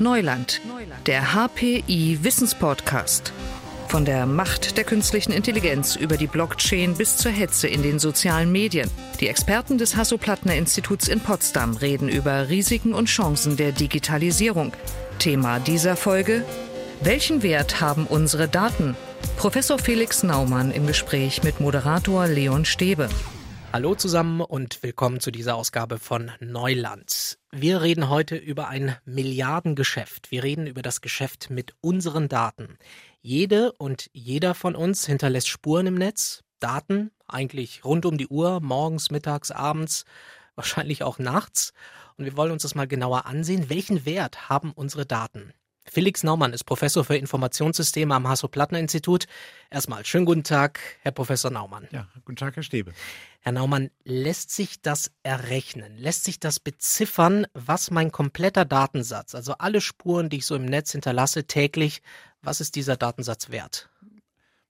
Neuland, der HPI Wissenspodcast. Von der Macht der künstlichen Intelligenz über die Blockchain bis zur Hetze in den sozialen Medien. Die Experten des Hasso-Plattner-Instituts in Potsdam reden über Risiken und Chancen der Digitalisierung. Thema dieser Folge: Welchen Wert haben unsere Daten? Professor Felix Naumann im Gespräch mit Moderator Leon Stäbe. Hallo zusammen und willkommen zu dieser Ausgabe von Neuland. Wir reden heute über ein Milliardengeschäft. Wir reden über das Geschäft mit unseren Daten. Jede und jeder von uns hinterlässt Spuren im Netz, Daten, eigentlich rund um die Uhr, morgens, mittags, abends, wahrscheinlich auch nachts. Und wir wollen uns das mal genauer ansehen. Welchen Wert haben unsere Daten? Felix Naumann ist Professor für Informationssysteme am Hasso-Plattner-Institut. Erstmal schönen guten Tag, Herr Professor Naumann. Ja, guten Tag, Herr Stäbe. Herr Naumann, lässt sich das errechnen? Lässt sich das beziffern, was mein kompletter Datensatz, also alle Spuren, die ich so im Netz hinterlasse täglich, was ist dieser Datensatz wert?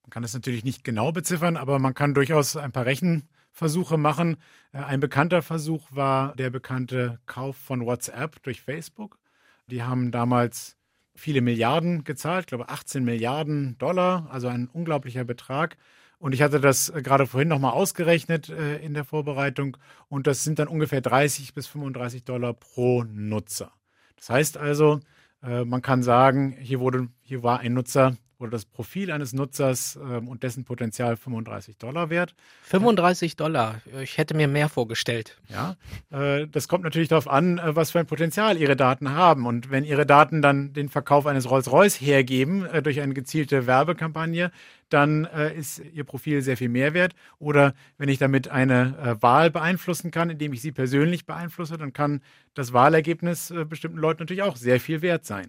Man kann es natürlich nicht genau beziffern, aber man kann durchaus ein paar Rechenversuche machen. Äh, ein bekannter Versuch war der bekannte Kauf von WhatsApp durch Facebook. Die haben damals viele Milliarden gezahlt, ich glaube 18 Milliarden Dollar, also ein unglaublicher Betrag. Und ich hatte das äh, gerade vorhin nochmal ausgerechnet äh, in der Vorbereitung und das sind dann ungefähr 30 bis 35 Dollar pro Nutzer. Das heißt also, äh, man kann sagen, hier, wurde, hier war ein Nutzer oder das Profil eines Nutzers ähm, und dessen Potenzial 35 Dollar wert. 35 Dollar. Ich hätte mir mehr vorgestellt. Ja, äh, das kommt natürlich darauf an, äh, was für ein Potenzial Ihre Daten haben. Und wenn Ihre Daten dann den Verkauf eines Rolls-Royce hergeben äh, durch eine gezielte Werbekampagne, dann äh, ist Ihr Profil sehr viel mehr wert. Oder wenn ich damit eine äh, Wahl beeinflussen kann, indem ich Sie persönlich beeinflusse, dann kann das Wahlergebnis äh, bestimmten Leuten natürlich auch sehr viel wert sein.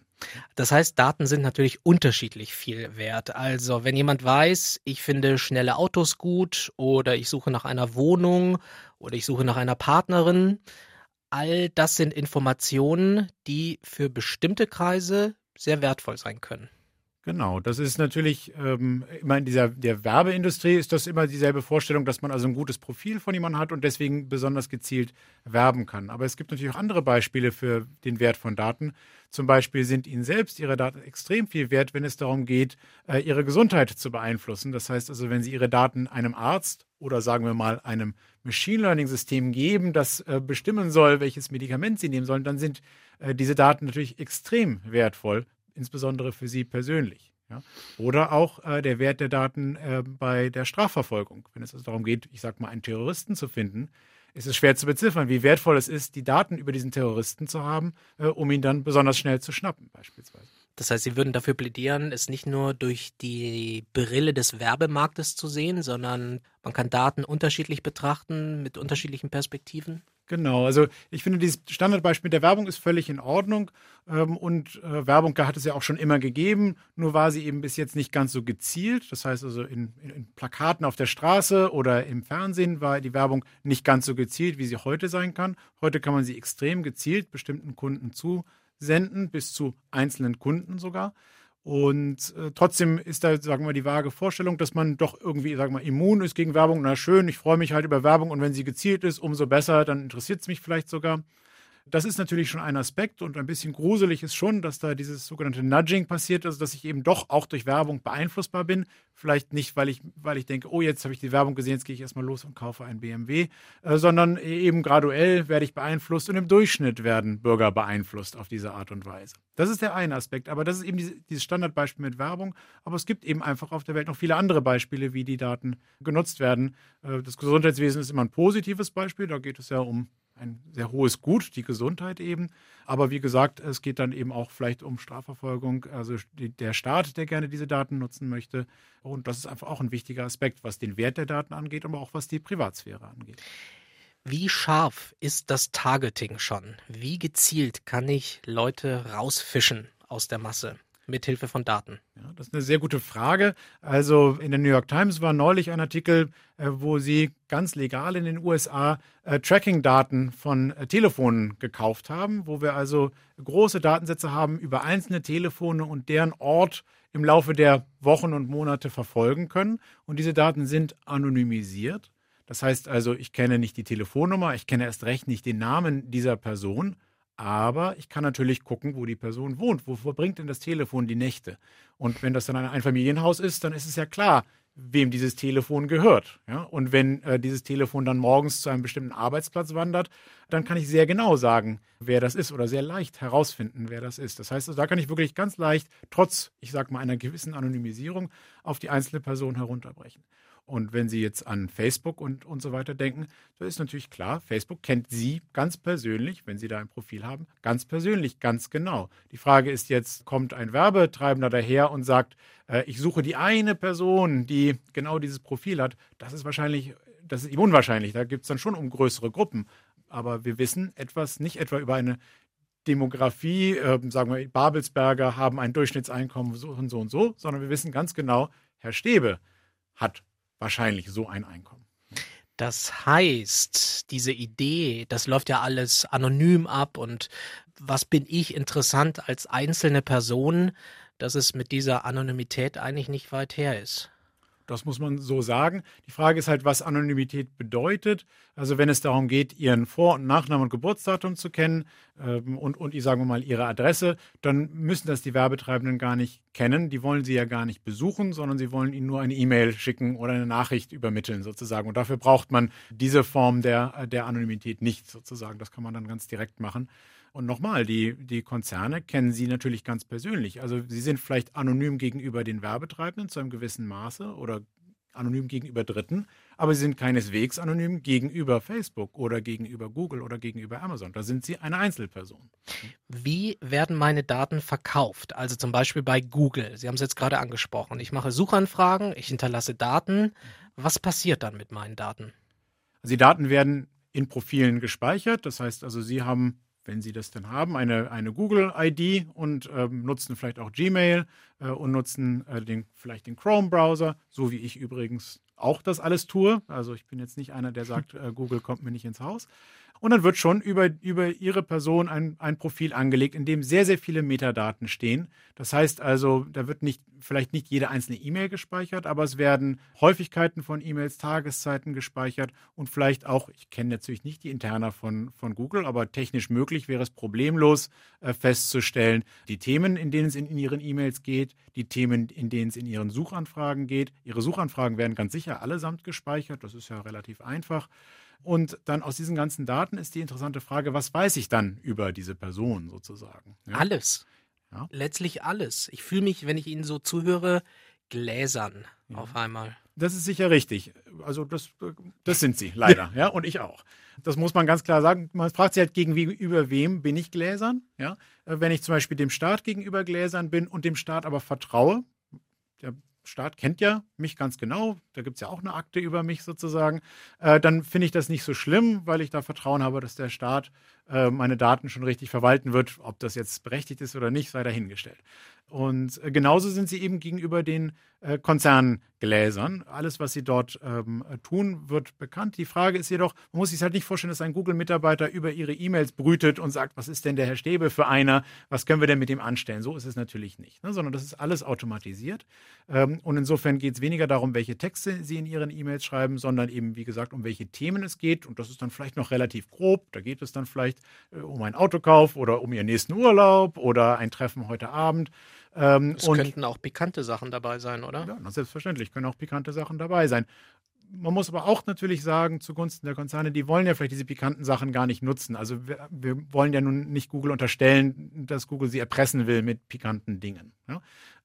Das heißt, Daten sind natürlich unterschiedlich viel wert. Also, wenn jemand weiß, ich finde schnelle Autos gut oder ich suche nach einer Wohnung oder ich suche nach einer Partnerin, all das sind Informationen, die für bestimmte Kreise sehr wertvoll sein können. Genau, das ist natürlich ähm, immer in dieser der Werbeindustrie ist das immer dieselbe Vorstellung, dass man also ein gutes Profil von jemandem hat und deswegen besonders gezielt werben kann. Aber es gibt natürlich auch andere Beispiele für den Wert von Daten. Zum Beispiel sind Ihnen selbst Ihre Daten extrem viel wert, wenn es darum geht, äh, Ihre Gesundheit zu beeinflussen. Das heißt also, wenn Sie Ihre Daten einem Arzt oder sagen wir mal einem Machine Learning System geben, das äh, bestimmen soll, welches Medikament Sie nehmen sollen, dann sind äh, diese Daten natürlich extrem wertvoll insbesondere für Sie persönlich. Ja? Oder auch äh, der Wert der Daten äh, bei der Strafverfolgung. Wenn es also darum geht, ich sage mal, einen Terroristen zu finden, ist es schwer zu beziffern, wie wertvoll es ist, die Daten über diesen Terroristen zu haben, äh, um ihn dann besonders schnell zu schnappen, beispielsweise. Das heißt, Sie würden dafür plädieren, es nicht nur durch die Brille des Werbemarktes zu sehen, sondern man kann Daten unterschiedlich betrachten mit unterschiedlichen Perspektiven? Genau, also ich finde, dieses Standardbeispiel mit der Werbung ist völlig in Ordnung. Ähm, und äh, Werbung hat es ja auch schon immer gegeben, nur war sie eben bis jetzt nicht ganz so gezielt. Das heißt also, in, in Plakaten auf der Straße oder im Fernsehen war die Werbung nicht ganz so gezielt, wie sie heute sein kann. Heute kann man sie extrem gezielt bestimmten Kunden zusenden, bis zu einzelnen Kunden sogar. Und äh, trotzdem ist da, sagen wir, die vage Vorstellung, dass man doch irgendwie, sagen wir, immun ist gegen Werbung. Na schön, ich freue mich halt über Werbung und wenn sie gezielt ist, umso besser, dann interessiert es mich vielleicht sogar. Das ist natürlich schon ein Aspekt und ein bisschen gruselig ist schon, dass da dieses sogenannte Nudging passiert, also dass ich eben doch auch durch Werbung beeinflussbar bin. Vielleicht nicht, weil ich, weil ich denke, oh, jetzt habe ich die Werbung gesehen, jetzt gehe ich erstmal los und kaufe einen BMW, äh, sondern eben graduell werde ich beeinflusst und im Durchschnitt werden Bürger beeinflusst auf diese Art und Weise. Das ist der eine Aspekt, aber das ist eben diese, dieses Standardbeispiel mit Werbung. Aber es gibt eben einfach auf der Welt noch viele andere Beispiele, wie die Daten genutzt werden. Äh, das Gesundheitswesen ist immer ein positives Beispiel, da geht es ja um ein sehr hohes Gut, die Gesundheit eben. Aber wie gesagt, es geht dann eben auch vielleicht um Strafverfolgung, also der Staat, der gerne diese Daten nutzen möchte. Und das ist einfach auch ein wichtiger Aspekt, was den Wert der Daten angeht, aber auch was die Privatsphäre angeht. Wie scharf ist das Targeting schon? Wie gezielt kann ich Leute rausfischen aus der Masse? Mithilfe von Daten? Ja, das ist eine sehr gute Frage. Also in der New York Times war neulich ein Artikel, äh, wo sie ganz legal in den USA äh, Tracking-Daten von äh, Telefonen gekauft haben, wo wir also große Datensätze haben über einzelne Telefone und deren Ort im Laufe der Wochen und Monate verfolgen können. Und diese Daten sind anonymisiert. Das heißt also, ich kenne nicht die Telefonnummer, ich kenne erst recht nicht den Namen dieser Person, Aber ich kann natürlich gucken, wo die Person wohnt. Wo verbringt denn das Telefon die Nächte? Und wenn das dann ein Einfamilienhaus ist, dann ist es ja klar, wem dieses Telefon gehört. Ja? Und wenn äh, dieses Telefon dann morgens zu einem bestimmten Arbeitsplatz wandert, dann kann ich sehr genau sagen, wer das ist oder sehr leicht herausfinden, wer das ist. Das heißt, also, da kann ich wirklich ganz leicht, trotz, ich sage mal, einer gewissen Anonymisierung, auf die einzelne Person herunterbrechen. Und wenn Sie jetzt an Facebook und, und so weiter denken, so ist natürlich klar, Facebook kennt Sie ganz persönlich, wenn Sie da ein Profil haben, ganz persönlich, ganz genau. Die Frage ist jetzt, kommt ein Werbetreibender daher und sagt, äh, ich suche die eine Person, die genau dieses Profil hat. Das ist wahrscheinlich, das ist unwahrscheinlich. Da gibt es dann schon um größere Gruppen. Aber wir wissen etwas, nicht etwa über eine Demografie, äh, sagen wir, Babelsberger haben ein Durchschnittseinkommen so und so und so, sondern wir wissen ganz genau, Herr Stäbe hat wahrscheinlich so ein Einkommen. Das heißt, diese Idee, das läuft ja alles anonym ab und was bin ich interessant als einzelne Person, dass es mit dieser Anonymität eigentlich nicht weit her ist. Das muss man so sagen. Die Frage ist halt, was Anonymität bedeutet. Also wenn es darum geht, Ihren Vor- und Nachnamen und Geburtsdatum zu kennen ähm, und, und, ich sagen wir mal, Ihre Adresse, dann müssen das die Werbetreibenden gar nicht kennen. Die wollen Sie ja gar nicht besuchen, sondern sie wollen Ihnen nur eine E-Mail schicken oder eine Nachricht übermitteln sozusagen. Und dafür braucht man diese Form der, der Anonymität nicht sozusagen. Das kann man dann ganz direkt machen. Und nochmal, die, die Konzerne kennen Sie natürlich ganz persönlich. Also Sie sind vielleicht anonym gegenüber den Werbetreibenden zu einem gewissen Maße oder anonym gegenüber Dritten, aber Sie sind keineswegs anonym gegenüber Facebook oder gegenüber Google oder gegenüber Amazon. Da sind Sie eine Einzelperson. Wie werden meine Daten verkauft? Also zum Beispiel bei Google. Sie haben es jetzt gerade angesprochen. Ich mache Suchanfragen, ich hinterlasse Daten. Was passiert dann mit meinen Daten? Also die Daten werden in Profilen gespeichert. Das heißt also, Sie haben wenn Sie das denn haben, eine, eine Google-ID und ähm, nutzen vielleicht auch Gmail äh, und nutzen äh, den, vielleicht den Chrome-Browser, so wie ich übrigens auch das alles tue. Also ich bin jetzt nicht einer, der sagt, äh, Google kommt mir nicht ins Haus. Und dann wird schon über, über Ihre Person ein, ein Profil angelegt, in dem sehr, sehr viele Metadaten stehen. Das heißt also, da wird nicht, vielleicht nicht jede einzelne E-Mail gespeichert, aber es werden Häufigkeiten von E-Mails, Tageszeiten gespeichert und vielleicht auch, ich kenne natürlich nicht die Interna von, von Google, aber technisch möglich wäre es problemlos äh, festzustellen, die Themen, in denen es in, in Ihren E-Mails geht, die Themen, in denen es in Ihren Suchanfragen geht. Ihre Suchanfragen werden ganz sicher allesamt gespeichert, das ist ja relativ einfach. Und dann aus diesen ganzen Daten ist die interessante Frage, was weiß ich dann über diese Person sozusagen? Ja? Alles. Ja? Letztlich alles. Ich fühle mich, wenn ich Ihnen so zuhöre, gläsern ja. auf einmal. Das ist sicher richtig. Also das, das sind sie, leider. ja, und ich auch. Das muss man ganz klar sagen. Man fragt sich halt gegenüber wem bin ich gläsern? Ja, wenn ich zum Beispiel dem Staat gegenüber gläsern bin und dem Staat aber vertraue, der Staat kennt ja mich ganz genau, da gibt es ja auch eine Akte über mich sozusagen, äh, dann finde ich das nicht so schlimm, weil ich da Vertrauen habe, dass der Staat äh, meine Daten schon richtig verwalten wird. Ob das jetzt berechtigt ist oder nicht, sei dahingestellt. Und äh, genauso sind sie eben gegenüber den äh, Konzerngläsern. Alles, was sie dort ähm, tun, wird bekannt. Die Frage ist jedoch, man muss sich halt nicht vorstellen, dass ein Google-Mitarbeiter über ihre E-Mails brütet und sagt, was ist denn der Herr Stäbe für einer? Was können wir denn mit dem anstellen? So ist es natürlich nicht, ne? sondern das ist alles automatisiert. Ähm, und insofern geht es weniger darum, welche Texte sie in ihren E-Mails schreiben, sondern eben, wie gesagt, um welche Themen es geht. Und das ist dann vielleicht noch relativ grob. Da geht es dann vielleicht äh, um einen Autokauf oder um ihren nächsten Urlaub oder ein Treffen heute Abend. Ähm, es könnten auch pikante Sachen dabei sein, oder? Ja, selbstverständlich können auch pikante Sachen dabei sein. Man muss aber auch natürlich sagen, zugunsten der Konzerne, die wollen ja vielleicht diese pikanten Sachen gar nicht nutzen. Also wir, wir wollen ja nun nicht Google unterstellen, dass Google sie erpressen will mit pikanten Dingen. Ja?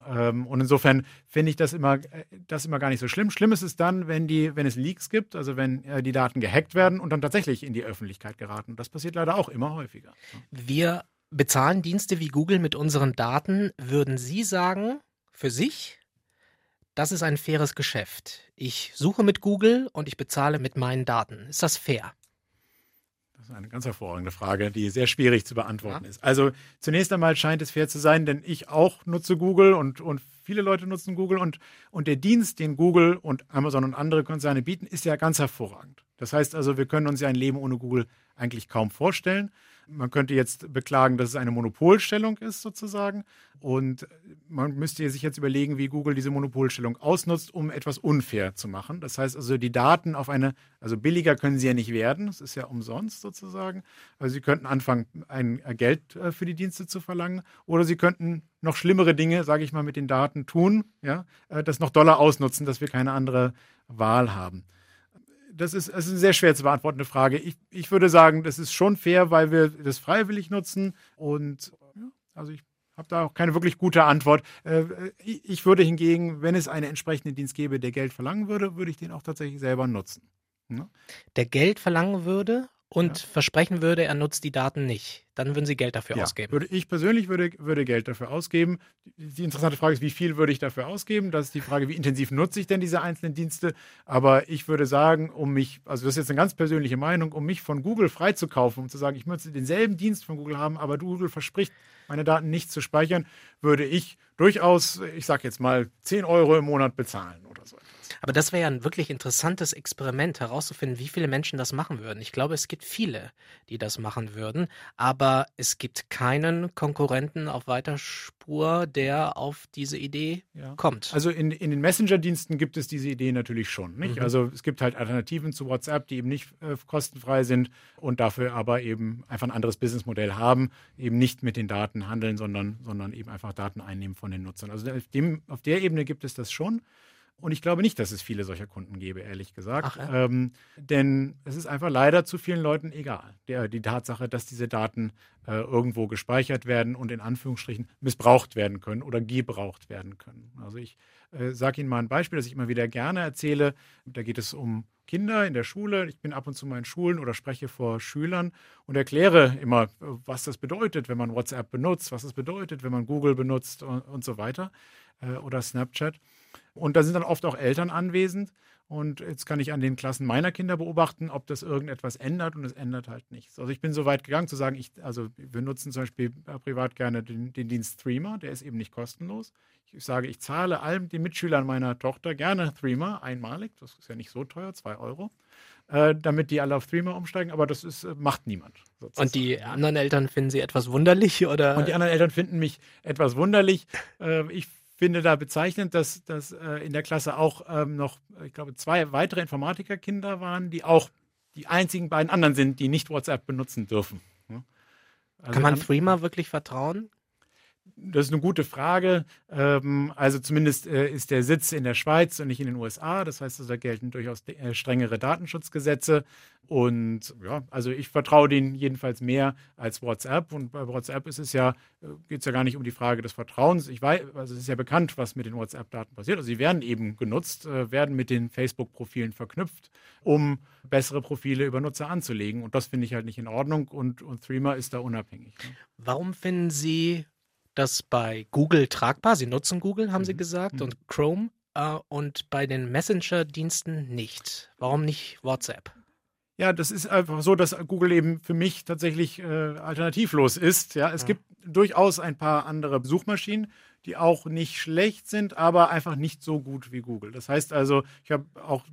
Ähm, und insofern finde ich das immer, äh, das immer gar nicht so schlimm. Schlimm ist es dann, wenn, die, wenn es Leaks gibt, also wenn äh, die Daten gehackt werden und dann tatsächlich in die Öffentlichkeit geraten. Das passiert leider auch immer häufiger. Wir bezahlen Dienste wie Google mit unseren Daten. Würden Sie sagen, für sich, das ist ein faires Geschäft. Ich suche mit Google und ich bezahle mit meinen Daten. Ist das fair? Das ist eine ganz hervorragende Frage, die sehr schwierig zu beantworten ja. ist. Also zunächst einmal scheint es fair zu sein, denn ich auch nutze Google und, und viele Leute nutzen Google und, und der Dienst, den Google und Amazon und andere Konzerne bieten, ist ja ganz hervorragend. Das heißt also, wir können uns ja ein Leben ohne Google eigentlich kaum vorstellen. Man könnte jetzt beklagen, dass es eine Monopolstellung ist sozusagen. Und man müsste sich jetzt überlegen, wie Google diese Monopolstellung ausnutzt, um etwas unfair zu machen. Das heißt also, die Daten auf eine, also billiger können sie ja nicht werden, das ist ja umsonst sozusagen. Also sie könnten anfangen, ein Geld äh, für die Dienste zu verlangen, oder sie könnten noch schlimmere Dinge, sage ich mal, mit den Daten tun, ja, äh, das noch doller ausnutzen, dass wir keine andere Wahl haben das ist, das ist eine sehr schwer zu beantwortende Frage. Ich, ich würde sagen, das ist schon fair, weil wir das freiwillig nutzen. Und also ich habe da auch keine wirklich gute Antwort. Äh, ich würde hingegen, wenn es einen entsprechenden Dienst gäbe, der Geld verlangen würde, würde ich den auch tatsächlich selber nutzen. Der Geld verlangen würde und ja. versprechen würde, er nutzt die Daten nicht, dann würden Sie Geld dafür ja, ausgeben. Würde, ich persönlich würde, würde Geld dafür ausgeben. Die interessante Frage ist, wie viel würde ich dafür ausgeben? Das ist die Frage, wie intensiv nutze ich denn diese einzelnen Dienste? Aber ich würde sagen, um mich, also das ist jetzt eine ganz persönliche Meinung, um mich von Google freizukaufen, um zu sagen, ich möchte denselben Dienst von Google haben, aber Google verspricht, meine Daten nicht zu speichern, würde ich durchaus, ich sage jetzt mal, 10 Euro im Monat bezahlen oder so. Aber das wäre ja ein wirklich interessantes Experiment, herauszufinden, wie viele Menschen das machen würden. Ich glaube, es gibt viele, die das machen würden, aber es gibt keinen Konkurrenten auf weiter Spur, der auf diese Idee ja. kommt. Also in, in den Messenger-Diensten gibt es diese Idee natürlich schon. Mhm. Also es gibt halt Alternativen zu WhatsApp, die eben nicht äh, kostenfrei sind und dafür aber eben einfach ein anderes Businessmodell haben, eben nicht mit den Daten handeln, sondern, sondern eben einfach Daten einnehmen von den Nutzern. Also auf, dem, auf der Ebene gibt es das schon. Und ich glaube nicht, dass es viele solcher Kunden gäbe, ehrlich gesagt. Ach, ja. ähm, denn es ist einfach leider zu vielen Leuten egal. Der, die Tatsache, dass diese Daten äh, irgendwo gespeichert werden und in Anführungsstrichen missbraucht werden können oder gebraucht werden können. Also ich äh, sage Ihnen mal ein Beispiel, das ich immer wieder gerne erzähle. Da geht es um Kinder in der Schule. Ich bin ab und zu mal in Schulen oder spreche vor Schülern und erkläre immer, was das bedeutet, wenn man WhatsApp benutzt, was das bedeutet, wenn man Google benutzt und, und so weiter äh, oder Snapchat. Und da sind dann oft auch Eltern anwesend. Und jetzt kann ich an den Klassen meiner Kinder beobachten, ob das irgendetwas ändert und es ändert halt nichts. Also ich bin so weit gegangen zu sagen, ich, also wir nutzen zum Beispiel privat gerne den, den Dienst Threema, der ist eben nicht kostenlos. Ich sage, ich zahle allen den Mitschülern meiner Tochter gerne Threema einmalig, das ist ja nicht so teuer, zwei Euro, äh, damit die alle auf Threema umsteigen, aber das ist, äh, macht niemand. Sozusagen. Und die anderen Eltern finden sie etwas wunderlich oder? Und die anderen Eltern finden mich etwas wunderlich. Äh, ich finde da bezeichnend, dass, dass äh, in der Klasse auch ähm, noch, ich glaube, zwei weitere Informatikerkinder waren, die auch die einzigen beiden anderen sind, die nicht WhatsApp benutzen dürfen. Also Kann man Threema wirklich vertrauen? Das ist eine gute Frage. Ähm, also zumindest äh, ist der Sitz in der Schweiz und nicht in den USA. Das heißt, da gelten durchaus äh, strengere Datenschutzgesetze. Und ja, also ich vertraue denen jedenfalls mehr als WhatsApp. Und bei WhatsApp ist es ja, äh, geht es ja gar nicht um die Frage des Vertrauens. Ich weiß, also es ist ja bekannt, was mit den WhatsApp-Daten passiert. Also sie werden eben genutzt, werden mit den Facebook-Profilen verknüpft, um bessere Profile über Nutzer anzulegen. Und das finde ich halt nicht in Ordnung. Und, und Threema ist da unabhängig. Ne? Warum finden Sie das bei Google tragbar. Sie nutzen Google, haben mhm. Sie gesagt, mhm. und Chrome äh, und bei den Messenger-Diensten nicht. Warum nicht WhatsApp? Ja, das ist einfach so, dass Google eben für mich tatsächlich äh, alternativlos ist. Ja, es ja. gibt durchaus ein paar andere Suchmaschinen, die auch nicht schlecht sind, aber einfach nicht so gut wie Google. Das heißt also, ich habe auch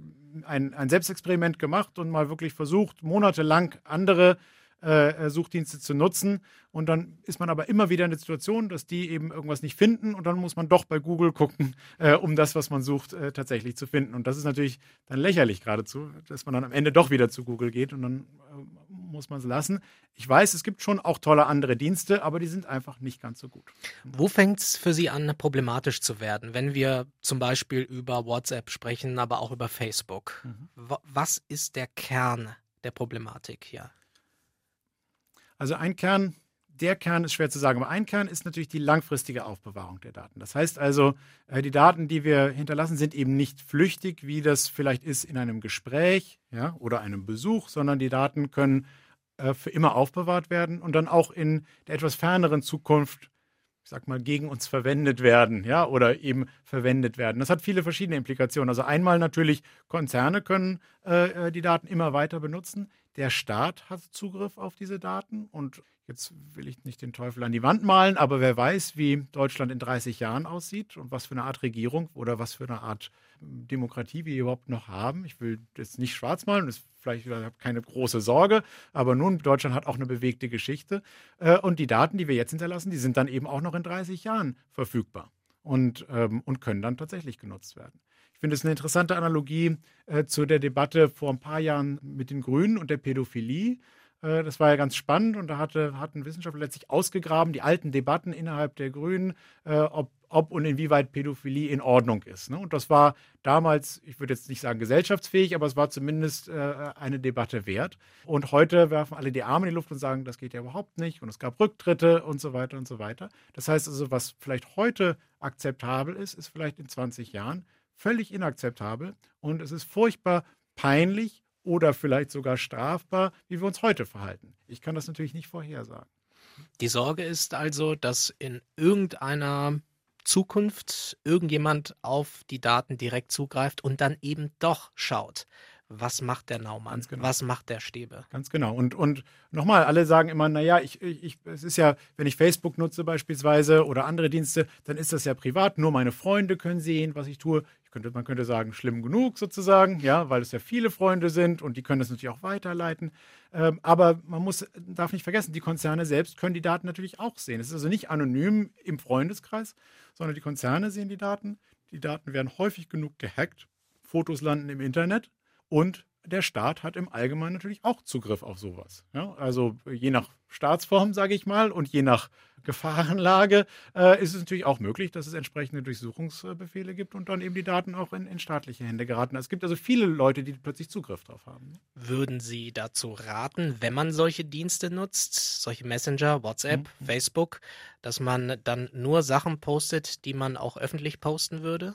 ein, ein Selbstexperiment gemacht und mal wirklich versucht, monatelang andere äh, Suchdienste zu nutzen. Und dann ist man aber immer wieder in der Situation, dass die eben irgendwas nicht finden und dann muss man doch bei Google gucken, äh, um das, was man sucht, äh, tatsächlich zu finden. Und das ist natürlich dann lächerlich geradezu, dass man dann am Ende doch wieder zu Google geht und dann äh, muss man es lassen. Ich weiß, es gibt schon auch tolle andere Dienste, aber die sind einfach nicht ganz so gut. Wo fängt es für Sie an, problematisch zu werden, wenn wir zum Beispiel über WhatsApp sprechen, aber auch über Facebook? Mhm. Was ist der Kern der Problematik hier? Also ein Kern, der Kern ist schwer zu sagen, aber ein Kern ist natürlich die langfristige Aufbewahrung der Daten. Das heißt also, äh, die Daten, die wir hinterlassen, sind eben nicht flüchtig, wie das vielleicht ist in einem Gespräch ja, oder einem Besuch, sondern die Daten können äh, für immer aufbewahrt werden und dann auch in der etwas ferneren Zukunft ich sag mal, gegen uns verwendet werden, ja, oder eben verwendet werden. Das hat viele verschiedene Implikationen. Also einmal natürlich, Konzerne können äh, äh die Daten immer weiter benutzen. der Staat hat Zugriff auf diese Daten und jetzt will ich nicht den Teufel an die Wand malen, aber wer weiß, wie Deutschland in 30 Jahren aussieht und was für eine Art Regierung oder was für eine Art hm, Demokratie wir überhaupt noch haben. Ich will jetzt nicht schwarz malen, das vielleicht habe keine große Sorge, aber nun, Deutschland hat auch eine bewegte Geschichte äh, und die Daten, die wir jetzt hinterlassen, die sind dann eben auch noch in 30 Jahren verfügbar und, ähm, und können dann tatsächlich genutzt werden finde es eine interessante Analogie äh, zu der Debatte vor ein paar Jahren mit den Grünen und der Pädophilie. Äh, das war ja ganz spannend und da hatte, hatten Wissenschaftler letztlich ausgegraben, die alten Debatten innerhalb der Grünen, ob, ob und inwieweit Pädophilie in Ordnung ist. Ne? Und das war damals, ich würde jetzt nicht sagen gesellschaftsfähig, aber es war zumindest äh, eine Debatte wert. Und heute werfen alle die Arme in die Luft und sagen, das geht ja überhaupt nicht und es gab Rücktritte und so weiter und so weiter. Das heißt also, was vielleicht heute akzeptabel ist, ist vielleicht in 20 Jahren völlig inakzeptabel und es ist furchtbar peinlich oder vielleicht sogar strafbar, wie wir uns heute verhalten. Ich kann das natürlich nicht vorhersagen. Die Sorge ist also, dass in irgendeiner Zukunft irgendjemand auf die Daten direkt zugreift und dann eben doch schaut, was macht der Naumann? Genau. Was macht der Stäbe? Ganz genau. Und, und nochmal, alle sagen immer, naja, ich, ich, es ist ja, wenn ich Facebook nutze beispielsweise oder andere Dienste, dann ist das ja privat. Nur meine Freunde können sehen, was ich tue. Könnte, man könnte sagen, schlimm genug sozusagen, ja, weil es ja viele Freunde sind und die können das natürlich auch weiterleiten. Ähm, aber man muss, darf nicht vergessen, die Konzerne selbst können die Daten natürlich auch sehen. Es ist also nicht anonym im Freundeskreis, sondern die Konzerne sehen die Daten. Die Daten werden häufig genug gehackt. Fotos landen im Internet und der Staat hat im Allgemeinen natürlich auch Zugriff auf sowas. Ja, also je nach Staatsform, sage ich mal, und je nach Gefahrenlage äh, ist es natürlich auch möglich, dass es entsprechende Durchsuchungsbefehle gibt und dann eben die Daten auch in, in, staatliche Hände geraten. Es gibt also viele Leute, die plötzlich Zugriff darauf haben. Würden Sie dazu raten, wenn man solche Dienste nutzt, solche Messenger, WhatsApp, mhm. Facebook, dass man dann nur Sachen postet, die man auch öffentlich posten würde?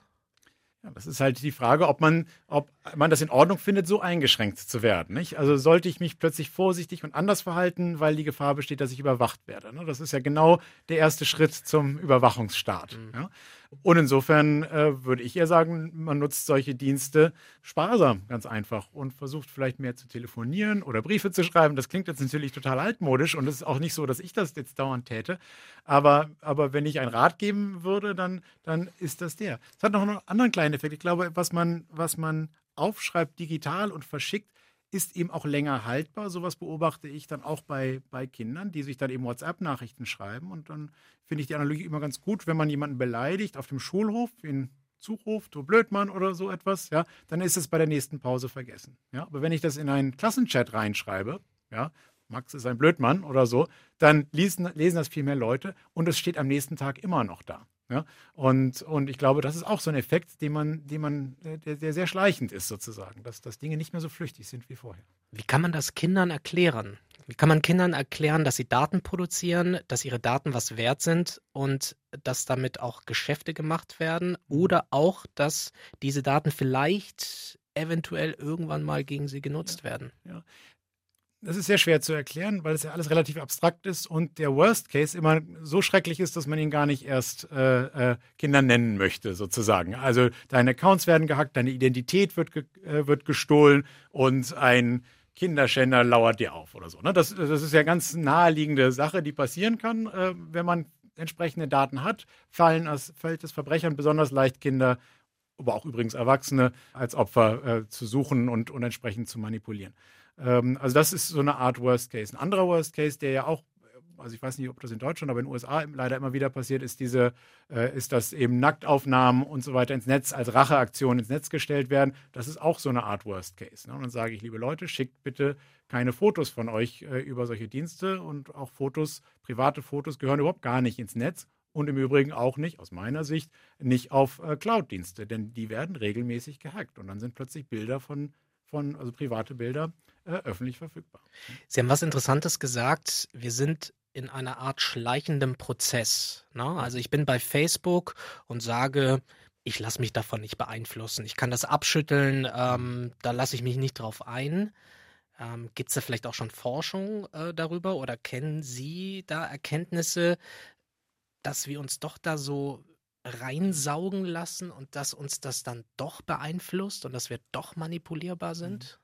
Ja, das ist halt die Frage, ob man, ob man das in Ordnung findet, so eingeschränkt zu werden. Nicht? Also sollte ich mich plötzlich vorsichtig und anders verhalten, weil die Gefahr besteht, dass ich überwacht werde. Ne? Das ist ja genau der erste Schritt zum Überwachungsstaat. Mhm. Ja? Und insofern äh, würde ich eher sagen, man nutzt solche Dienste sparsam, ganz einfach, und versucht vielleicht mehr zu telefonieren oder Briefe zu schreiben. Das klingt jetzt natürlich total altmodisch und es ist auch nicht so, dass ich das jetzt dauernd täte. Aber, aber wenn ich einen Rat geben würde, dann, dann ist das der. Es hat noch einen anderen kleinen Effekt. Ich glaube, was man, was man aufschreibt digital und verschickt, ist eben auch länger haltbar. Sowas beobachte ich dann auch bei, bei Kindern, die sich dann eben WhatsApp-Nachrichten schreiben. Und dann finde ich die Analogie immer ganz gut, wenn man jemanden beleidigt auf dem Schulhof, ihn zuruft, du Blödmann oder so etwas, ja, dann ist es bei der nächsten Pause vergessen. Ja, aber wenn ich das in einen Klassenchat reinschreibe, ja, Max ist ein Blödmann oder so, dann lesen, lesen das viel mehr Leute und es steht am nächsten Tag immer noch da. Ja? Und, und ich glaube, das ist auch so ein Effekt, den man, den man, der, der sehr schleichend ist sozusagen, dass, dass Dinge nicht mehr so flüchtig sind wie vorher. Wie kann man das Kindern erklären? Wie kann man Kindern erklären, dass sie Daten produzieren, dass ihre Daten was wert sind und dass damit auch Geschäfte gemacht werden mhm. oder auch, dass diese Daten vielleicht eventuell irgendwann mal gegen sie genutzt ja, werden? Ja das ist sehr schwer zu erklären, weil es ja alles relativ abstrakt ist und der Worst Case immer so schrecklich ist, dass man ihn gar nicht erst äh, äh, Kinder nennen möchte, sozusagen. Also deine Accounts werden gehackt, deine Identität wird, ge äh, wird gestohlen und ein Kinderschänder lauert dir auf oder so. Ne? Das, das ist ja ganz naheliegende Sache, die passieren kann, äh, wenn man entsprechende Daten hat, fallen als, fällt es Verbrechern besonders leicht, Kinder, aber auch übrigens Erwachsene als Opfer äh, zu suchen und, und entsprechend zu manipulieren. Ähm, also das ist so eine Art Worst Case. Ein anderer Worst Case, der ja auch also ich weiß nicht, ob das in Deutschland, aber in den USA leider immer wieder passiert, ist diese, äh, ist, dass eben Nacktaufnahmen und so weiter ins Netz als Racheaktion ins Netz gestellt werden. Das ist auch so eine Art Worst Case. Ne? Und dann sage ich, liebe Leute, schickt bitte keine Fotos von euch äh, über solche Dienste und auch Fotos, private Fotos gehören überhaupt gar nicht ins Netz und im Übrigen auch nicht, aus meiner Sicht, nicht auf äh, Cloud-Dienste, denn die werden regelmäßig gehackt und dann sind plötzlich Bilder von, von also private Bilder äh, öffentlich verfügbar. Sie haben was Interessantes gesagt. Wir sind in einer Art schleichendem Prozess. Ne? Also ich bin bei Facebook und sage, ich lasse mich davon nicht beeinflussen. Ich kann das abschütteln, ähm, da lasse ich mich nicht drauf ein. Ähm, Gibt es da vielleicht auch schon Forschung äh, darüber oder kennen Sie da Erkenntnisse, dass wir uns doch da so reinsaugen lassen und dass uns das dann doch beeinflusst und dass wir doch manipulierbar sind?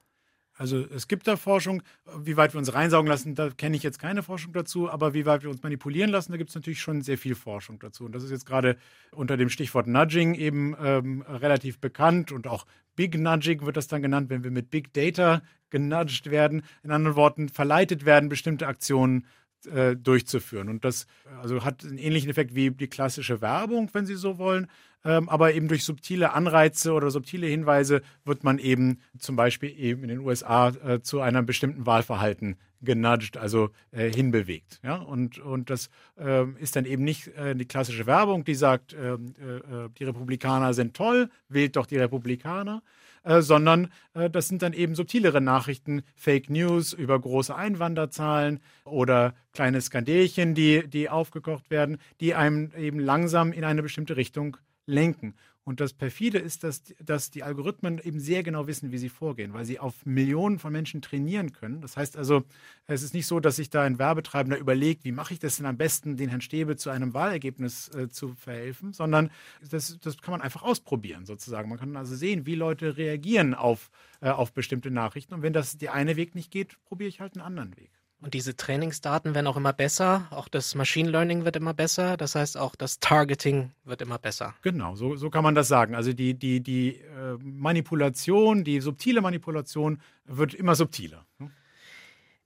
Also es gibt da Forschung, wie weit wir uns reinsaugen lassen, da kenne ich jetzt keine Forschung dazu, aber wie weit wir uns manipulieren lassen, da gibt es natürlich schon sehr viel Forschung dazu. Und das ist jetzt gerade unter dem Stichwort Nudging eben ähm, relativ bekannt und auch Big Nudging wird das dann genannt, wenn wir mit Big Data genudged werden. In anderen Worten, verleitet werden, bestimmte Aktionen äh, durchzuführen. Und das also hat einen ähnlichen Effekt wie die klassische Werbung, wenn Sie so wollen. Ähm, aber eben durch subtile Anreize oder subtile Hinweise wird man eben zum Beispiel eben in den USA äh, zu einem bestimmten Wahlverhalten genudged, also äh, hinbewegt. Ja? Und, und das äh, ist dann eben nicht äh, die klassische Werbung, die sagt, ähm, äh, äh, die Republikaner sind toll, wählt doch die Republikaner, äh, sondern das sind dann eben subtilere Nachrichten, Fake News über große Einwanderzahlen oder kleine Skandelchen, die, die aufgekocht werden, die einem eben langsam in eine bestimmte Richtung lenken. Und das perfide ist, dass, dass die Algorithmen eben sehr genau wissen, wie sie vorgehen, weil sie auf Millionen von Menschen trainieren können. Das heißt also, es ist nicht so, dass sich da ein Werbetreibender überlegt, wie mache ich das denn am besten, den Herrn Stäbe zu einem Wahlergebnis äh, zu verhelfen, sondern das, das kann man einfach ausprobieren sozusagen. Man kann also sehen, wie Leute reagieren auf, äh, auf bestimmte Nachrichten. Und wenn das der eine Weg nicht geht, probiere ich halt einen anderen Weg. Und diese Trainingsdaten werden auch immer besser, auch das Machine Learning wird immer besser, das heißt auch das Targeting wird immer besser. Genau, so, so kann man das sagen. Also die, die, die äh, Manipulation, die subtile Manipulation wird immer subtiler. Hm?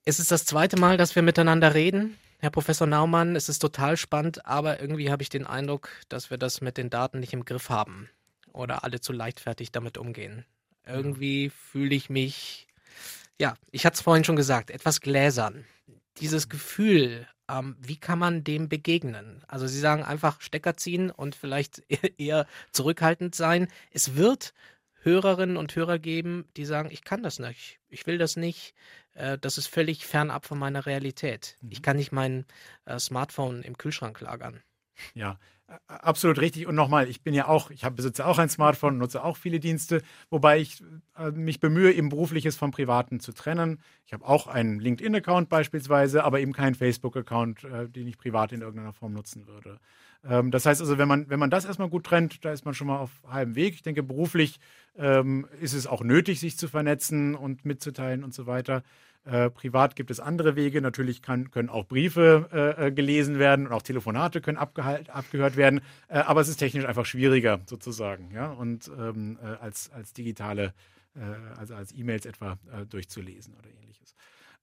Es ist das zweite Mal, dass wir miteinander reden. Herr Professor Naumann, es ist total spannend, aber irgendwie habe ich den Eindruck, dass wir das mit den Daten nicht im Griff haben oder alle zu leichtfertig damit umgehen. Irgendwie fühle ich mich ja, ich hatte es vorhin schon gesagt, etwas gläsern. Dieses Gefühl, ähm, wie kann man dem begegnen? Also Sie sagen einfach Stecker ziehen und vielleicht eher zurückhaltend sein. Es wird Hörerinnen und Hörer geben, die sagen, ich kann das nicht, ich will das nicht, äh, das ist völlig fernab von meiner Realität. Mhm. Ich kann nicht mein äh, Smartphone im Kühlschrank lagern. Ja, Absolut richtig. Und nochmal, ich bin ja auch, ich besitze auch ein Smartphone, nutze auch viele Dienste, wobei ich äh, mich bemühe, eben berufliches vom Privaten zu trennen. Ich habe auch einen LinkedIn-Account beispielsweise, aber eben keinen Facebook-Account, äh, den ich privat in irgendeiner Form nutzen würde. Ähm, das heißt also, wenn man, wenn man das erstmal gut trennt, da ist man schon mal auf halbem Weg. Ich denke, beruflich ähm, ist es auch nötig, sich zu vernetzen und mitzuteilen und so weiter. Äh, privat gibt es andere Wege. Natürlich kann, können auch Briefe äh, äh gelesen werden und auch Telefonate können abgehört werden. Äh, aber es ist technisch einfach schwieriger sozusagen, ja, und ähm, äh, als, als digitale, also als E-Mails etwa durchzulesen oder ähnliches.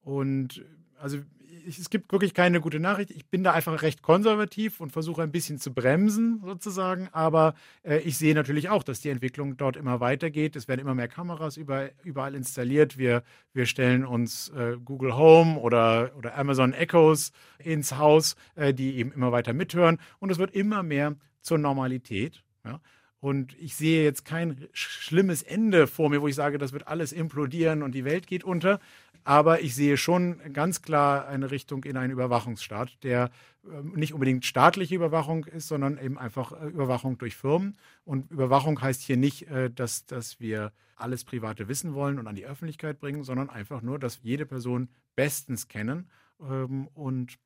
Und also ich, es gibt wirklich keine gute Nachricht. Ich bin da einfach recht konservativ und versuche ein bisschen zu bremsen sozusagen. Aber äh, ich sehe natürlich auch, dass die Entwicklung dort immer weitergeht. Es werden immer mehr Kameras über, überall installiert. Wir, wir stellen uns äh, Google Home oder, oder Amazon Echoes ins Haus, äh, die eben immer weiter mithören. Und es wird immer mehr zur Normalität. Ja? Und ich sehe jetzt kein schlimmes Ende vor mir, wo ich sage, das wird alles implodieren und die Welt geht unter. Aber ich sehe schon ganz klar eine Richtung in einen Überwachungsstaat, der ähm, nicht unbedingt staatliche Überwachung ist, sondern eben einfach äh, Überwachung durch Firmen. Und Überwachung heißt hier nicht, äh, dass, dass wir alles Private wissen wollen und an die Öffentlichkeit bringen, sondern einfach nur, dass jede Person bestens kennen. Ähm, und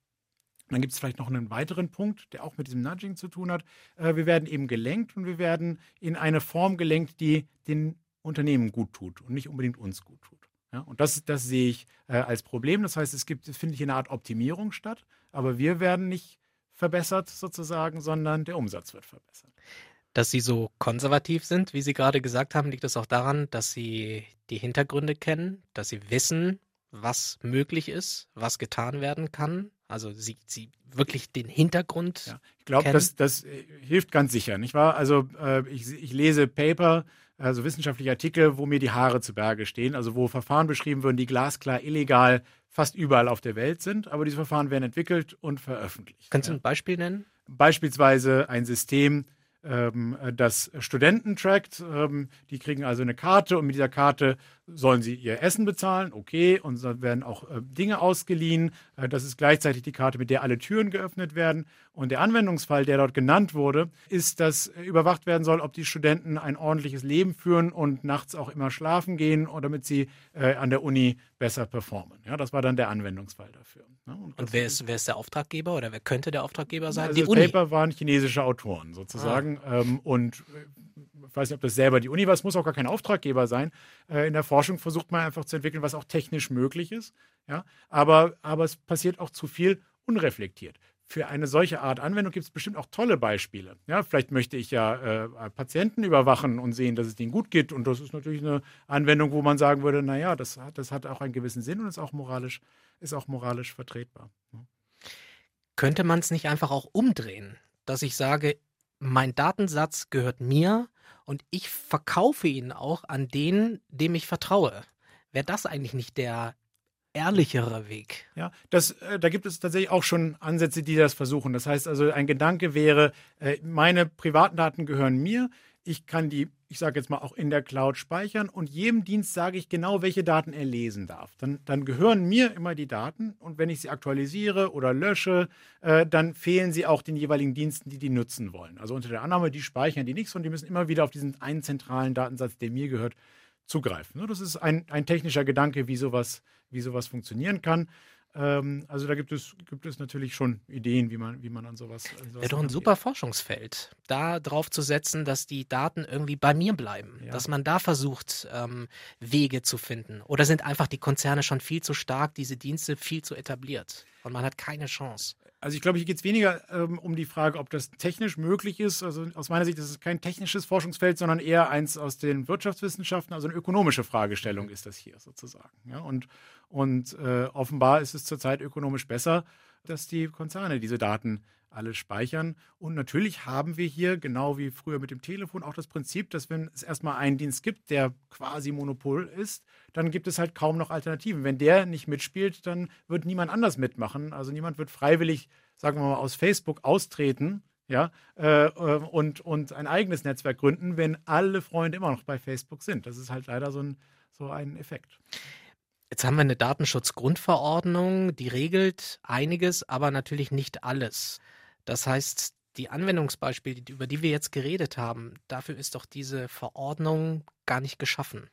dann gibt es vielleicht noch einen weiteren Punkt, der auch mit diesem Nudging zu tun hat. Äh, wir werden eben gelenkt und wir werden in eine Form gelenkt, die den Unternehmen gut tut und nicht unbedingt uns gut tut. Ja, und das, das sehe ich äh, als Problem. Das heißt, es gibt, es findet hier eine Art Optimierung statt, aber wir werden nicht verbessert sozusagen, sondern der Umsatz wird verbessert. Dass Sie so konservativ sind, wie Sie gerade gesagt haben, liegt es auch daran, dass Sie die Hintergründe kennen, dass Sie wissen, was möglich ist, was getan werden kann. Also Sie, Sie wirklich den Hintergrund. Ja, ich glaube, das, das äh, hilft ganz sicher, nicht wahr? Also äh, ich, ich lese Paper also wissenschaftliche Artikel, wo mir die Haare zu Berge stehen, also wo Verfahren beschrieben würden, die glasklar illegal fast überall auf der Welt sind, aber diese Verfahren werden entwickelt und veröffentlicht. Kannst du ein Beispiel nennen? Beispielsweise ein System, ähm, das Studenten trackt. Ähm, die kriegen also eine Karte und mit dieser Karte sollen sie ihr Essen bezahlen, okay, und dann werden auch äh, Dinge ausgeliehen. Äh, das ist gleichzeitig die Karte, mit der alle Türen geöffnet werden. Und der Anwendungsfall, der dort genannt wurde, ist, dass äh, überwacht werden soll, ob die Studenten ein ordentliches Leben führen und nachts auch immer schlafen gehen, damit sie äh, an der Uni besser performen. Ja, das war dann der Anwendungsfall dafür. Ne? und, und wer, ist, wer ist der Auftraggeber oder wer könnte der Auftraggeber sein? Also die das Uni. Paper waren chinesische Autoren sozusagen. Ah. Ähm, und äh, ich weiß nicht, ob das selber die Uni war, es muss auch gar kein Auftraggeber sein. Äh, in der Forschung versucht man einfach zu entwickeln, was auch technisch möglich ist. Ja? Aber, aber es passiert auch zu viel unreflektiert. Für eine solche Art Anwendung gibt es bestimmt auch tolle Beispiele. Ja, vielleicht möchte ich ja äh, Patienten überwachen und sehen, dass es denen gut geht. Und das ist natürlich eine Anwendung, wo man sagen würde, naja, das, das hat auch einen gewissen Sinn und ist auch moralisch, ist auch moralisch vertretbar. Ja. Könnte man es nicht einfach auch umdrehen, dass ich sage, mein Datensatz gehört mir und ich verkaufe ihn auch an den, dem ich vertraue? Wäre das eigentlich nicht der ehrlichere Weg? Ja, das, äh, da gibt es tatsächlich auch schon Ansätze, die das versuchen. Das heißt also, ein Gedanke wäre, äh, meine privaten Daten gehören mir. Ich kann die, ich sage jetzt mal, auch in der Cloud speichern und jedem Dienst sage ich genau, welche Daten er lesen darf. Dann, dann gehören mir immer die Daten und wenn ich sie aktualisiere oder lösche, äh, dann fehlen sie auch den jeweiligen Diensten, die die nutzen wollen. Also unter der Annahme, die speichern die nichts und die müssen immer wieder auf diesen einen zentralen Datensatz, der mir gehört, zugreifen. Ne, das ist ein, ein technischer Gedanke, wie sowas, wie sowas funktionieren kann. Ähm, also da gibt es, gibt es natürlich schon Ideen, wie man, wie man an sowas. An sowas Wäre doch ein super Forschungsfeld, da drauf zu setzen, dass die Daten irgendwie bei mir bleiben, ja. dass man da versucht, ähm, Wege zu finden. Oder sind einfach die Konzerne schon viel zu stark, diese Dienste viel zu etabliert und man hat keine Chance? Also ich glaube, hier geht es weniger ähm, um die Frage, ob das technisch möglich ist. Also aus meiner Sicht ist es kein technisches Forschungsfeld, sondern eher eins aus den Wirtschaftswissenschaften. Also eine ökonomische Fragestellung ist das hier sozusagen. Ja? Und, und äh, offenbar ist es zurzeit ökonomisch besser, dass die Konzerne diese Daten alle speichern. Und natürlich haben wir hier, genau wie früher mit dem Telefon, auch das Prinzip, dass wenn es erstmal einen Dienst gibt, der quasi Monopol ist, dann gibt es halt kaum noch Alternativen. Wenn der nicht mitspielt, dann wird niemand anders mitmachen. Also niemand wird freiwillig, sagen wir mal, aus Facebook austreten. Ja, äh, äh, und, und ein eigenes Netzwerk gründen, wenn alle Freunde immer noch bei Facebook sind. Das ist halt leider so ein, so ein Effekt. Jetzt haben wir eine Datenschutzgrundverordnung, die regelt einiges, aber natürlich nicht alles. Das heißt, die Anwendungsbeispiele, über die wir jetzt geredet haben, dafür ist doch diese Verordnung gar nicht geschaffen.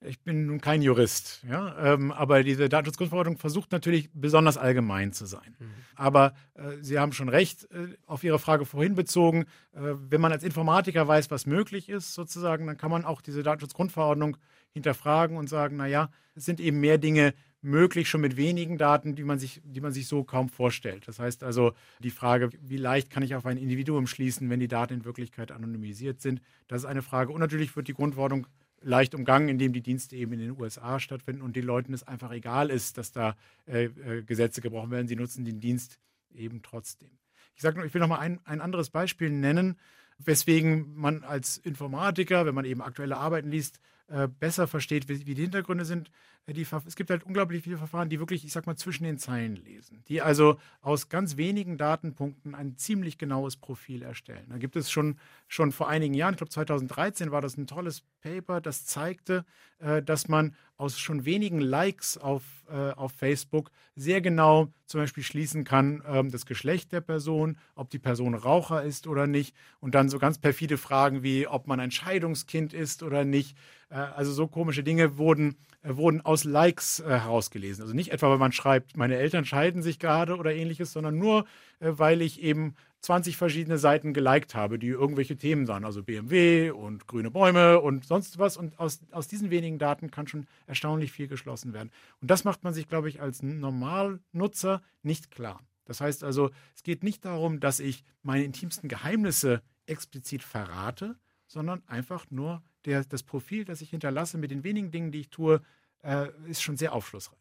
Ich bin nun kein Jurist, ja, ähm, aber diese Datenschutzgrundverordnung versucht natürlich besonders allgemein zu sein. Mhm. Aber äh, Sie haben schon recht, äh, auf Ihre Frage vorhin bezogen, äh, wenn man als Informatiker weiß, was möglich ist, sozusagen, dann kann man auch diese Datenschutzgrundverordnung hinterfragen und sagen, naja, es sind eben mehr Dinge möglich, schon mit wenigen Daten, die man sich, die man sich so kaum vorstellt. Das heißt also, die Frage, wie leicht kann ich auf ein Individuum schließen, wenn die Daten in Wirklichkeit anonymisiert sind, das ist eine Frage. Und natürlich wird die Grundverordnung leicht umgangen, indem die Dienste eben in den USA stattfinden und den Leuten es einfach egal ist, dass da äh, äh, Gesetze gebrochen werden. Sie nutzen den Dienst eben trotzdem. Ich sage nur, ich will noch mal ein, ein anderes Beispiel nennen, weswegen man als Informatiker, wenn man eben aktuelle Arbeiten liest, äh, besser versteht, wie, wie, die Hintergründe sind. Äh, die, es gibt halt unglaublich viele Verfahren, die wirklich, ich sag mal, zwischen den Zeilen lesen, die also aus ganz wenigen Datenpunkten ein ziemlich genaues Profil erstellen. Da gibt es schon, schon vor einigen Jahren, ich glaube 2013 war das ein tolles Paper, das zeigte, äh, dass man aus schon wenigen Likes auf, äh, auf Facebook sehr genau zum Beispiel schließen kann, ähm, das Geschlecht der Person, ob die Person Raucher ist oder nicht und dann so ganz perfide Fragen wie, ob man ein Scheidungskind ist oder nicht. Äh, also so komische Dinge wurden, äh, wurden aus Likes äh, herausgelesen. Also nicht etwa, weil man schreibt, meine Eltern scheiden sich gerade oder ähnliches, sondern nur, weil ich eben 20 verschiedene Seiten geliked habe, die irgendwelche Themen sahen, also BMW und grüne Bäume und sonst was. Und aus, aus diesen wenigen Daten kann schon erstaunlich viel geschlossen werden. Und das macht man sich, glaube ich, als Normalnutzer nicht klar. Das heißt also, es geht nicht darum, dass ich meine intimsten Geheimnisse explizit verrate, sondern einfach nur der, das Profil, das ich hinterlasse mit den wenigen Dingen, die ich tue, äh, ist schon sehr aufschlussreich.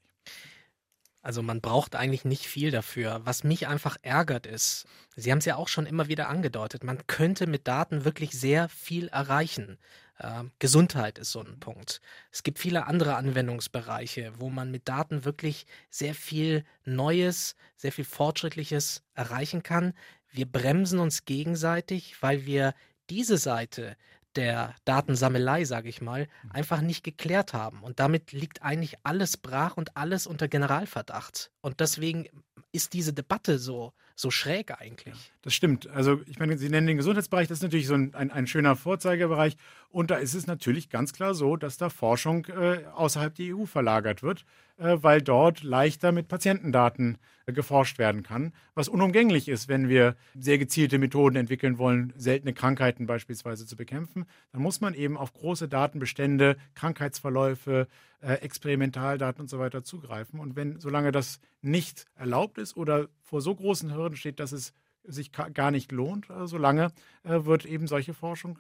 Also man braucht eigentlich nicht viel dafür. Was mich einfach ärgert ist, Sie haben es ja auch schon immer wieder angedeutet, man könnte mit Daten wirklich sehr viel erreichen. Äh, Gesundheit ist so ein Punkt. Es gibt viele andere Anwendungsbereiche, wo man mit Daten wirklich sehr viel Neues, sehr viel Fortschrittliches erreichen kann. Wir bremsen uns gegenseitig, weil wir diese Seite der Datensammelei, sage ich mal, mhm. einfach nicht geklärt haben. Und damit liegt eigentlich alles brach und alles unter Generalverdacht. Und deswegen ist diese Debatte so, so schräg eigentlich. Ja, das stimmt. Also ich meine, Sie nennen den Gesundheitsbereich, das ist natürlich so ein, ein, ein schöner Vorzeigebereich. Und da ist es natürlich ganz klar so, dass da Forschung äh, außerhalb der EU verlagert wird. Äh, weil dort leichter mit Patientendaten äh, geforscht werden kann, was unumgänglich ist, wenn wir sehr gezielte Methoden entwickeln wollen, seltene Krankheiten beispielsweise zu bekämpfen. Dann muss man eben auf große Datenbestände, Krankheitsverläufe, äh, Experimentaldaten und so weiter zugreifen. Und wenn, solange das nicht erlaubt ist oder vor so großen Hürden steht, dass es sich gar nicht lohnt, solange wird eben solche Forschung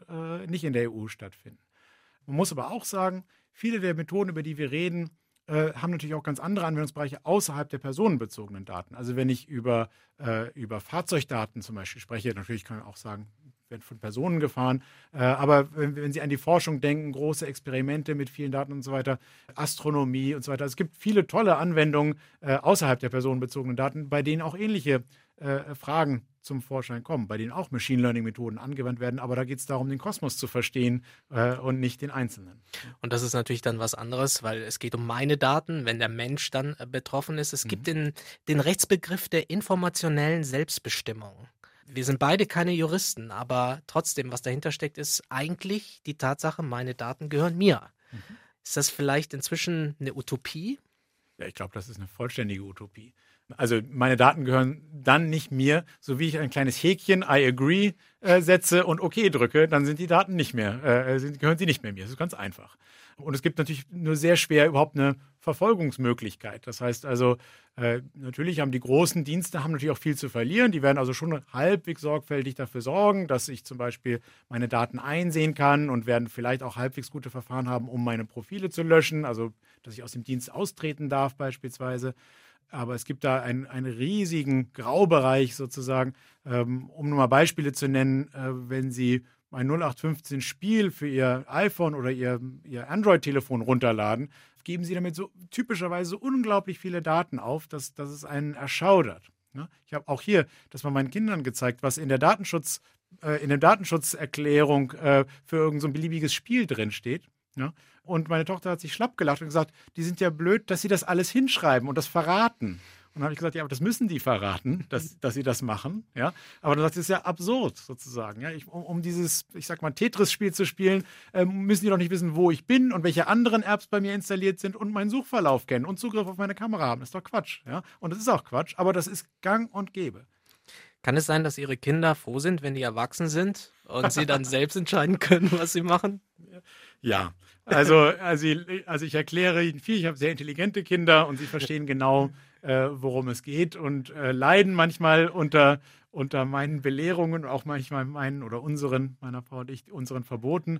nicht in der EU stattfinden. Man muss aber auch sagen, viele der Methoden, über die wir reden, äh, haben natürlich auch ganz andere Anwendungsbereiche außerhalb der personenbezogenen Daten. Also wenn ich über, äh, über Fahrzeugdaten zum Beispiel spreche, natürlich kann man auch sagen, werden von Personen gefahren. Äh, aber wenn, wenn, Sie an die Forschung denken, große Experimente mit vielen Daten und so weiter, Astronomie und so weiter. Es gibt viele tolle Anwendungen äh, außerhalb der personenbezogenen Daten, bei denen auch ähnliche äh, Fragen zum Vorschein kommen, bei denen auch Machine Learning-Methoden angewandt werden, aber da geht es darum, den Kosmos zu verstehen äh, und nicht den Einzelnen. Und das ist natürlich dann was anderes, weil es geht um meine Daten, wenn der Mensch dann äh, betroffen ist. Es mhm. gibt den, den Rechtsbegriff der informationellen Selbstbestimmung. Wir sind beide keine Juristen, aber trotzdem, was dahinter steckt, ist eigentlich die Tatsache, meine Daten gehören mir. Mhm. Ist das vielleicht inzwischen eine Utopie? Ja, ich glaube, das ist eine vollständige Utopie. Also meine Daten gehören dann nicht mir, so wie ich ein kleines Häkchen, I agree, äh, setze und OK drücke, dann sind die Daten nicht mehr, äh, sind, gehören sie nicht mehr mir. Das ist ganz einfach. Und es gibt natürlich nur sehr schwer überhaupt eine Verfolgungsmöglichkeit. Das heißt also, äh, natürlich haben die großen Dienste haben natürlich auch viel zu verlieren. Die werden also schon halbwegs sorgfältig dafür sorgen, dass ich zum Beispiel meine Daten einsehen kann und werden vielleicht auch halbwegs gute Verfahren haben, um meine Profile zu löschen, also dass ich aus dem Dienst austreten darf beispielsweise. Aber es gibt da einen, einen riesigen Graubereich sozusagen. Ähm, um nur mal Beispiele zu nennen, äh, wenn Sie ein 0815 Spiel für Ihr iPhone oder Ihr, Ihr Android-Telefon runterladen, geben Sie damit so typischerweise so unglaublich viele Daten auf, dass, dass es einen erschaudert. Ne? Ich habe auch hier das mal meinen Kindern gezeigt, was in der Datenschutz, äh, in der Datenschutzerklärung äh, für irgendein so beliebiges Spiel drinsteht. Ja? Und meine Tochter hat sich schlapp gelacht und gesagt, die sind ja blöd, dass sie das alles hinschreiben und das verraten. Und dann habe ich gesagt, ja, aber das müssen die verraten, dass, dass sie das machen. Ja? Aber dann sagt sie, das ist ja absurd sozusagen. Ja? Ich, um, um, dieses, ich sag mal, Tetris-Spiel zu spielen, äh, müssen die doch nicht wissen, wo ich bin und welche anderen Apps bei mir installiert sind und meinen Suchverlauf kennen und Zugriff auf meine Kamera haben. Das ist doch Quatsch. Ja? Und das ist auch Quatsch, aber das ist gang und gäbe. Kann es sein, dass Ihre Kinder froh sind, wenn die erwachsen sind und sie dann selbst entscheiden können, was sie machen? Ja, also, also, also ich erkläre Ihnen viel. Ich habe sehr intelligente Kinder und sie verstehen genau, äh, worum es geht und äh, leiden manchmal unter, unter meinen Belehrungen, auch manchmal meinen oder unseren, meiner Frau und ich, unseren Verboten.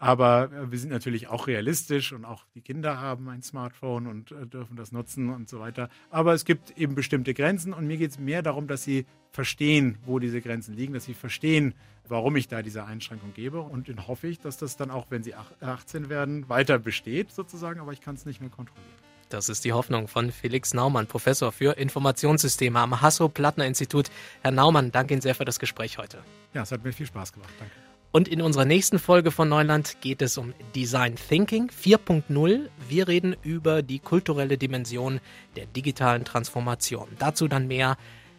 Aber äh, wir sind natürlich auch realistisch und auch die Kinder haben ein Smartphone und äh, dürfen das nutzen und so weiter. Aber es gibt eben bestimmte Grenzen und mir geht es mehr darum, dass sie verstehen, wo diese Grenzen liegen, dass sie verstehen, warum ich da diese Einschränkung gebe. Und dann hoffe ich, dass das dann auch, wenn sie 18 werden, weiter besteht sozusagen, aber ich kann es nicht mehr kontrollieren. Das ist die Hoffnung von Felix Naumann, Professor für Informationssysteme am Hasso-Plattner-Institut. Herr Naumann, danke Ihnen sehr für das Gespräch heute. Ja, es hat mir viel Spaß gemacht. Danke. Und in unserer nächsten Folge von Neuland geht es um Design Thinking 4.0. Wir reden über die kulturelle Dimension der digitalen Transformation. Dazu dann mehr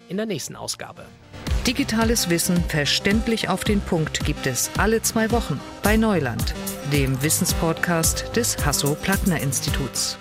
in der nächsten Ausgabe. Digitales Wissen verständlich auf den Punkt gibt es alle zwei Wochen bei Neuland, dem Wissenspodcast des Hasso-Plattner-Instituts.